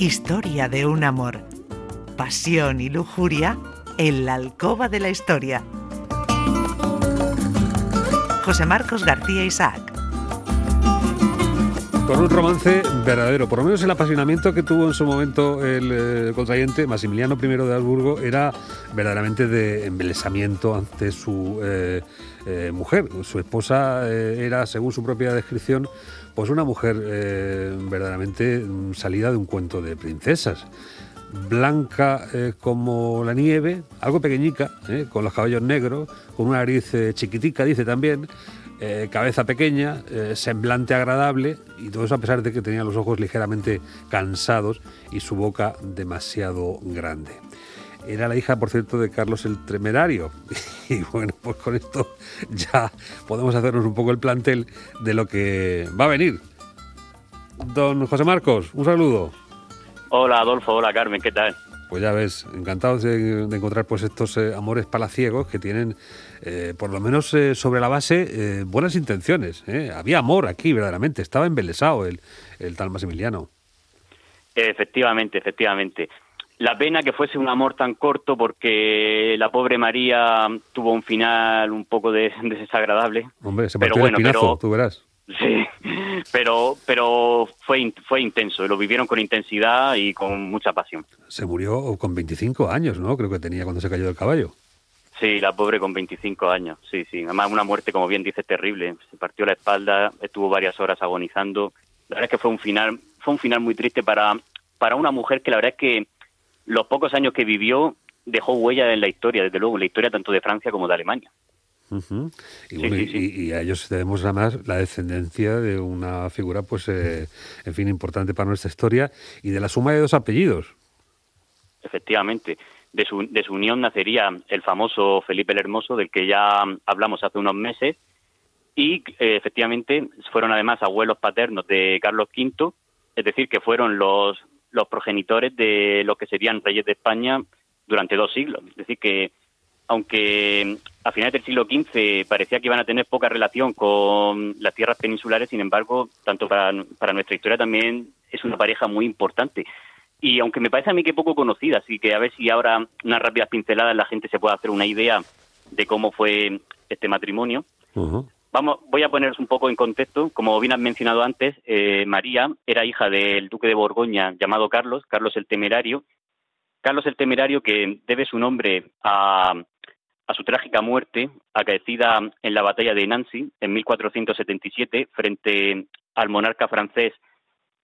Historia de un amor. Pasión y lujuria en la alcoba de la historia. José Marcos García Isaac. Con un romance verdadero, por lo menos el apasionamiento que tuvo en su momento el eh, contrayente Maximiliano I de Habsburgo era verdaderamente de embelesamiento ante su eh, eh, mujer. Su esposa era, según su propia descripción, pues una mujer verdaderamente salida de un cuento de princesas blanca como la nieve, algo pequeñica, con los cabellos negros, con una nariz chiquitica, dice también, eh, cabeza pequeña, eh, semblante agradable y todo eso a pesar de que tenía los ojos ligeramente cansados y su boca demasiado grande. Era la hija, por cierto, de Carlos el Tremerario. Y bueno, pues con esto ya podemos hacernos un poco el plantel de lo que va a venir. Don José Marcos, un saludo. Hola Adolfo, hola Carmen, ¿qué tal? Pues ya ves, encantados de, encontrar pues estos eh, amores palaciegos que tienen, eh, por lo menos eh, sobre la base, buenas intenciones. Había amor aquí, verdaderamente. Estaba embelesado el, el tal Maximiliano. Efectivamente, efectivamente. La pena que fuese un amor tan corto porque la pobre María tuvo un final un poco desagradable. Hombre, se partió pero bueno, pero, tú verás. Sí, pero, pero fue, fue intenso, lo vivieron con intensidad y con mucha pasión. Se murió con 25 años, ¿no? Creo que tenía cuando se cayó del caballo. Sí, la pobre con 25 años, sí, sí. Además, una muerte, como bien dice, terrible. Se partió la espalda, estuvo varias horas agonizando. La verdad es que fue un final, fue un final muy triste para, para una mujer que la verdad es que los pocos años que vivió dejó huella en la historia, desde luego, en la historia tanto de Francia como de Alemania y, a ellos debemos además la descendencia de una figura, pues, eh, en fin, importante para nuestra historia y de la suma de dos apellidos. Efectivamente. De su, de su unión nacería el famoso Felipe el Hermoso, del que ya hablamos hace unos meses, y eh, efectivamente fueron además abuelos paternos de Carlos V, es decir, que fueron los, los progenitores de los que serían reyes de España durante dos siglos. Es decir, que aunque a finales del siglo XV parecía que iban a tener poca relación con las tierras peninsulares, sin embargo, tanto para, nuestra historia también es una pareja muy importante. Y aunque me parece a mí que poco conocida, así que a ver si ahora unas rápidas pinceladas la gente se puede hacer una idea de cómo fue este matrimonio. Vamos, voy a poneros un poco en contexto. Como bien has mencionado antes, eh, María era hija del duque de Borgoña llamado Carlos, Carlos el Temerario. Carlos el Temerario que debe su nombre a, a su trágica muerte, acaecida en la batalla de Nancy en 1477 frente al monarca francés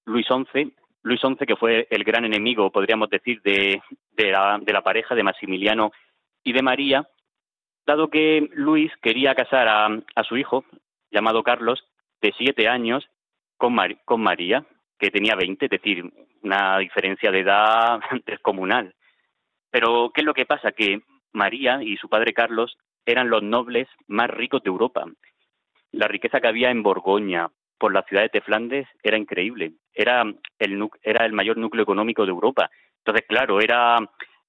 Luis XI, Luis XI que fue el gran enemigo, podríamos decir, de, de, la, pareja de Maximiliano y de María, dado que Luis quería casar a, a su hijo, llamado Carlos, de siete años, con, con María, que tenía veinte, es decir, una diferencia de edad descomunal. Pero, ¿qué es lo que pasa? Que María y su padre Carlos eran los nobles más ricos de Europa. La riqueza que había en Borgoña, por las ciudades de Flandes, era increíble. Era el, era el mayor núcleo económico de Europa. Entonces, claro, era,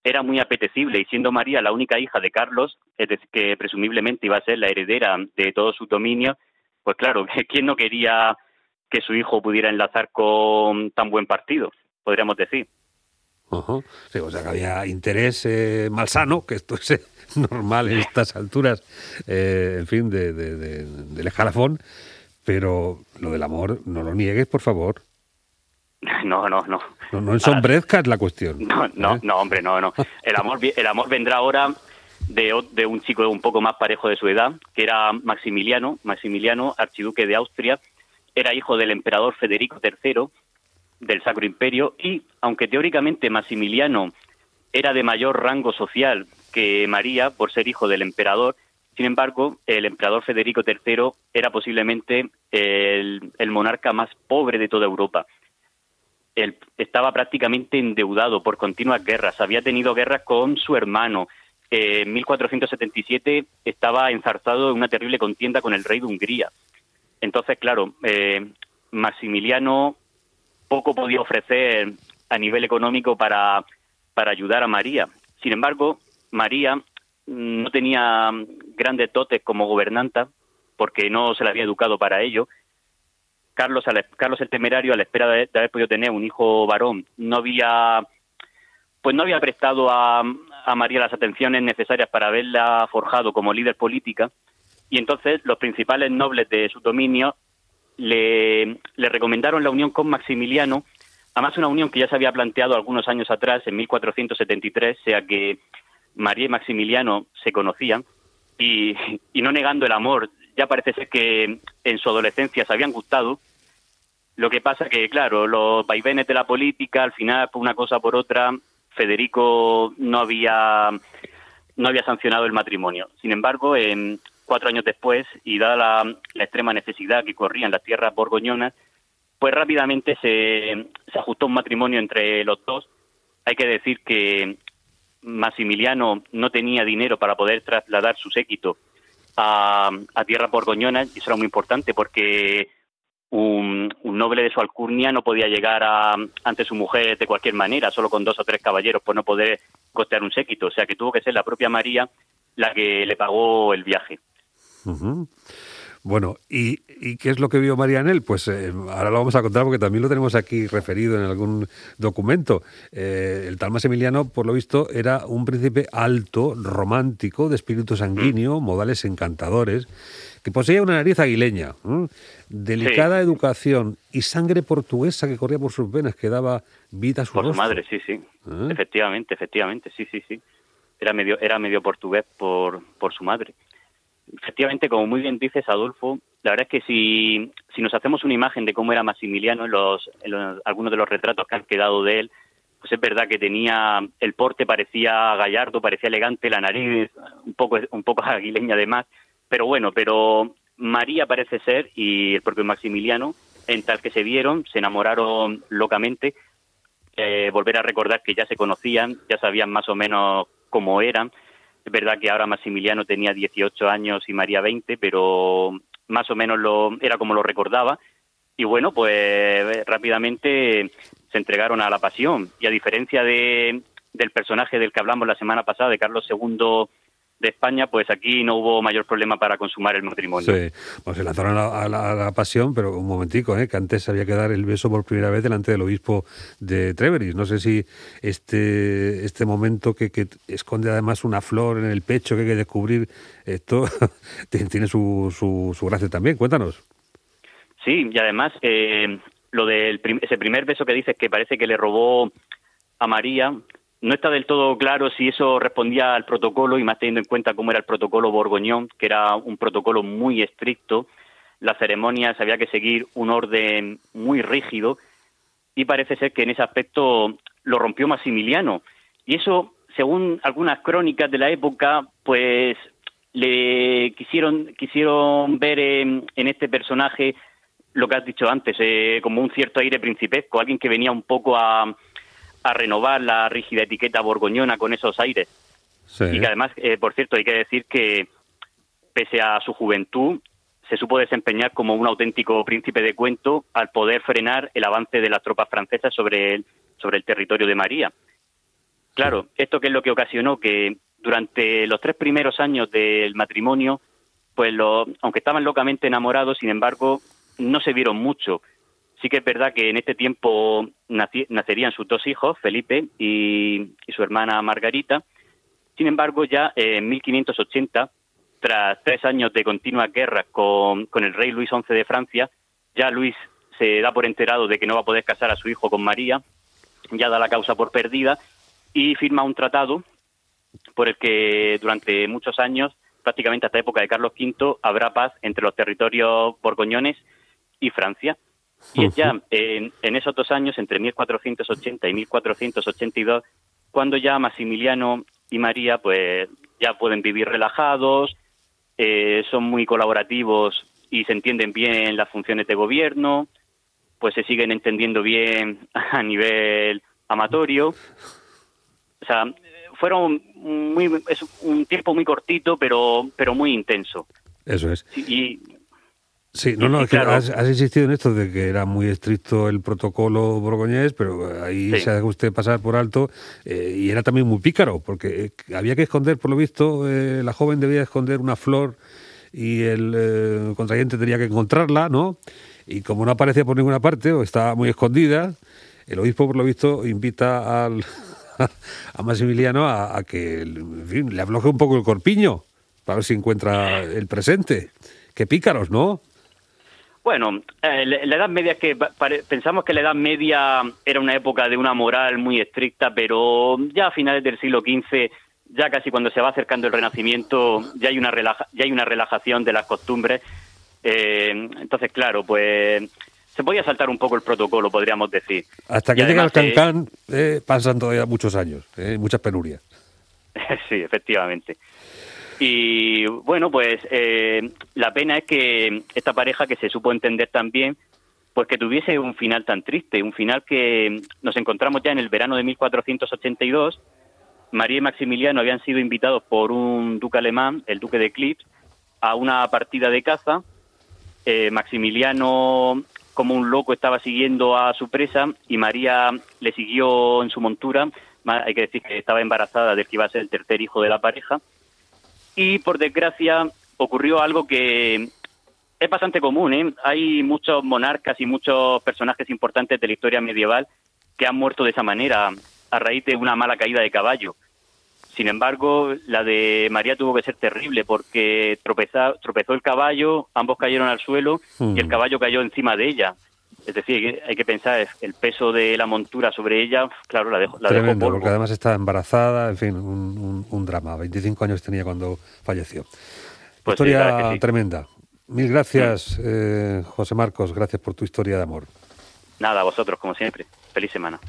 era muy apetecible y siendo María la única hija de Carlos, es decir, que presumiblemente iba a ser la heredera de todo su dominio, pues claro, ¿quién no quería que su hijo pudiera enlazar con tan buen partido? Podríamos decir. Sí, o sea que había interés eh, malsano, que esto es eh, normal en estas alturas, eh, en fin, de, del escalafón, pero lo del amor no lo niegues, por favor. No, no, no. No, no ensombrezcas la cuestión. No, no, no, hombre, no, no. El amor, el amor vendrá ahora de, de un chico un poco más parejo de su edad, que era Maximiliano, Maximiliano, archiduque de Austria, era hijo del emperador Federico III, del Sacro Imperio y, aunque teóricamente Maximiliano era de mayor rango social que María por ser hijo del emperador, sin embargo, el emperador Federico III era posiblemente el, monarca más pobre de toda Europa. Él estaba prácticamente endeudado por continuas guerras, había tenido guerras con su hermano. en 1477 estaba enzarzado en una terrible contienda con el rey de Hungría. Entonces, claro, eh, Maximiliano poco podía ofrecer a nivel económico para, para ayudar a María. Sin embargo, María no tenía grandes dotes como gobernanta, porque no se la había educado para ello, Carlos, Carlos el Temerario, a la espera de, haber podido tener un hijo varón, no había, pues no había prestado a, a María las atenciones necesarias para haberla forjado como líder política, y entonces los principales nobles de su dominio le, le recomendaron la unión con Maximiliano, además una unión que ya se había planteado algunos años atrás, en 1473, sea que María y Maximiliano se conocían, y, no negando el amor, ya parece ser que en su adolescencia se habían gustado, lo que pasa que, claro, los vaivenes de la política, al final, por una cosa por otra, Federico no había, no había sancionado el matrimonio. Sin embargo, en, cuatro años después, y dada la, extrema necesidad que corría en las tierras borgoñonas, pues rápidamente se, se ajustó un matrimonio entre los dos. Hay que decir que Maximiliano no tenía dinero para poder trasladar su séquito a, tierras borgoñonas, y eso era muy importante porque un, noble de su alcurnia no podía llegar a, ante su mujer de cualquier manera, solo con dos o tres caballeros, por no poder costear un séquito. O sea que tuvo que ser la propia María la que le pagó el viaje. Bueno, ¿y, qué es lo que vio María en él? Pues eh, ahora lo vamos a contar porque también lo tenemos aquí referido en algún documento. Eh, el tal Maximiliano, por lo visto, era un príncipe alto, romántico, de espíritu sanguíneo, modales encantadores, que poseía una nariz aguileña, delicada educación y sangre portuguesa que corría por sus venas, que daba vida a su Por su madre, sí, sí. ¿Eh? Efectivamente, efectivamente, sí, sí, sí. Era medio, era medio portugués por, por su madre. Efectivamente, como muy bien dices, Adolfo, la verdad es que si, si nos hacemos una imagen de cómo era Maximiliano en, los, algunos de los retratos que han quedado de él, pues es verdad que tenía el porte parecía gallardo, parecía elegante, la nariz un poco un poco aguileña además, pero bueno, pero María parece ser y el propio Maximiliano, en tal que se vieron, se enamoraron locamente, eh, volver a recordar que ya se conocían, ya sabían más o menos cómo eran. Es verdad que ahora Maximiliano tenía 18 años y María 20, pero más o menos lo, era como lo recordaba. Y bueno, pues rápidamente se entregaron a la pasión. Y a diferencia de, del personaje del que hablamos la semana pasada, de Carlos II de España, pues aquí no hubo mayor problema para consumar el matrimonio. Sí, pues se lanzaron a la, pasión, pero un momentico, ¿eh? que antes había que dar el beso por primera vez delante del obispo de Treveris. No sé si este, este momento que, que esconde además una flor en el pecho que hay que descubrir, esto tiene su, su, su gracia también. Cuéntanos. Sí, y además eh, lo del ese primer beso que dices que parece que le robó a María, no está del todo claro si eso respondía al protocolo y más teniendo en cuenta cómo era el protocolo Borgoñón, que era un protocolo muy estricto. Las ceremonias había que seguir un orden muy rígido y parece ser que en ese aspecto lo rompió Maximiliano. Y eso, según algunas crónicas de la época, pues le quisieron, quisieron ver en, este personaje lo que has dicho antes, eh, como un cierto aire principesco, alguien que venía un poco a, a renovar la rígida etiqueta borgoñona con esos aires. Y que además, eh, por cierto, hay que decir que pese a su juventud, se supo desempeñar como un auténtico príncipe de cuento al poder frenar el avance de las tropas francesas sobre el, sobre el territorio de María. Claro, esto que es lo que ocasionó que durante los tres primeros años del matrimonio, pues lo, aunque estaban locamente enamorados, sin embargo, no se vieron mucho. Sí que es verdad que en este tiempo nacerían sus dos hijos, Felipe y, su hermana Margarita. Sin embargo, ya en 1580, tras tres años de continuas guerras con, con el rey Luis XI de Francia, ya Luis se da por enterado de que no va a poder casar a su hijo con María, ya da la causa por perdida y firma un tratado por el que durante muchos años, prácticamente hasta la época de Carlos V, habrá paz entre los territorios borgoñones y Francia. Y es ya en, esos dos años, entre 1480 y 1482, cuando ya Maximiliano y María pues ya pueden vivir relajados, eh, son muy colaborativos y se entienden bien las funciones de gobierno, pues se siguen entendiendo bien a nivel amatorio. O sea, fueron muy es un tiempo muy cortito, pero pero muy intenso. Eso es. Y Sí, no, no, has, insistido en esto de que era muy estricto el protocolo borgoñés, pero ahí se ha usted pasar por alto eh, y era también muy pícaro, porque eh, había que esconder, por lo visto, eh, la joven debía esconder una flor y el contrayente tenía que encontrarla, ¿no? y como no aparecía por ninguna parte o estaba muy escondida, el obispo, por lo visto, invita al, a Maximiliano a, que le afloje un poco el corpiño para ver si encuentra el presente. Qué pícaros, ¿no? Bueno, eh, la Edad Media que pensamos que la Edad Media era una época de una moral muy estricta, pero ya a finales del siglo XV, ya casi cuando se va acercando el Renacimiento, ya hay una ya hay una relajación de las costumbres. Eh, entonces, claro, pues se podía saltar un poco el protocolo, podríamos decir. Hasta que llega el Cancán eh, pasan todavía muchos años, eh, muchas penurias. sí, efectivamente. Y bueno, pues eh, la pena es que esta pareja que se supo entender también, pues que tuviese un final tan triste, un final que nos encontramos ya en el verano de 1482. María y Maximiliano habían sido invitados por un duque alemán, el duque de Clips, a una partida de caza. Eh, Maximiliano como un loco estaba siguiendo a su presa y María le siguió en su montura. Hay que decir que estaba embarazada de que iba a ser el tercer hijo de la pareja. Y por desgracia ocurrió algo que es bastante común. ¿eh? Hay muchos monarcas y muchos personajes importantes de la historia medieval que han muerto de esa manera a raíz de una mala caída de caballo. Sin embargo, la de María tuvo que ser terrible porque tropezó el caballo, ambos cayeron al suelo y el hmm. caballo cayó encima de ella. Es decir, hay que pensar el peso de la montura sobre ella, claro, la dejó, la Tremendo, porque además estaba embarazada, en fin, un, drama. 25 años tenía cuando falleció. Pues historia tremenda. Mil gracias, eh, José Marcos, gracias por tu historia de amor. Nada, a vosotros, como siempre. Feliz semana.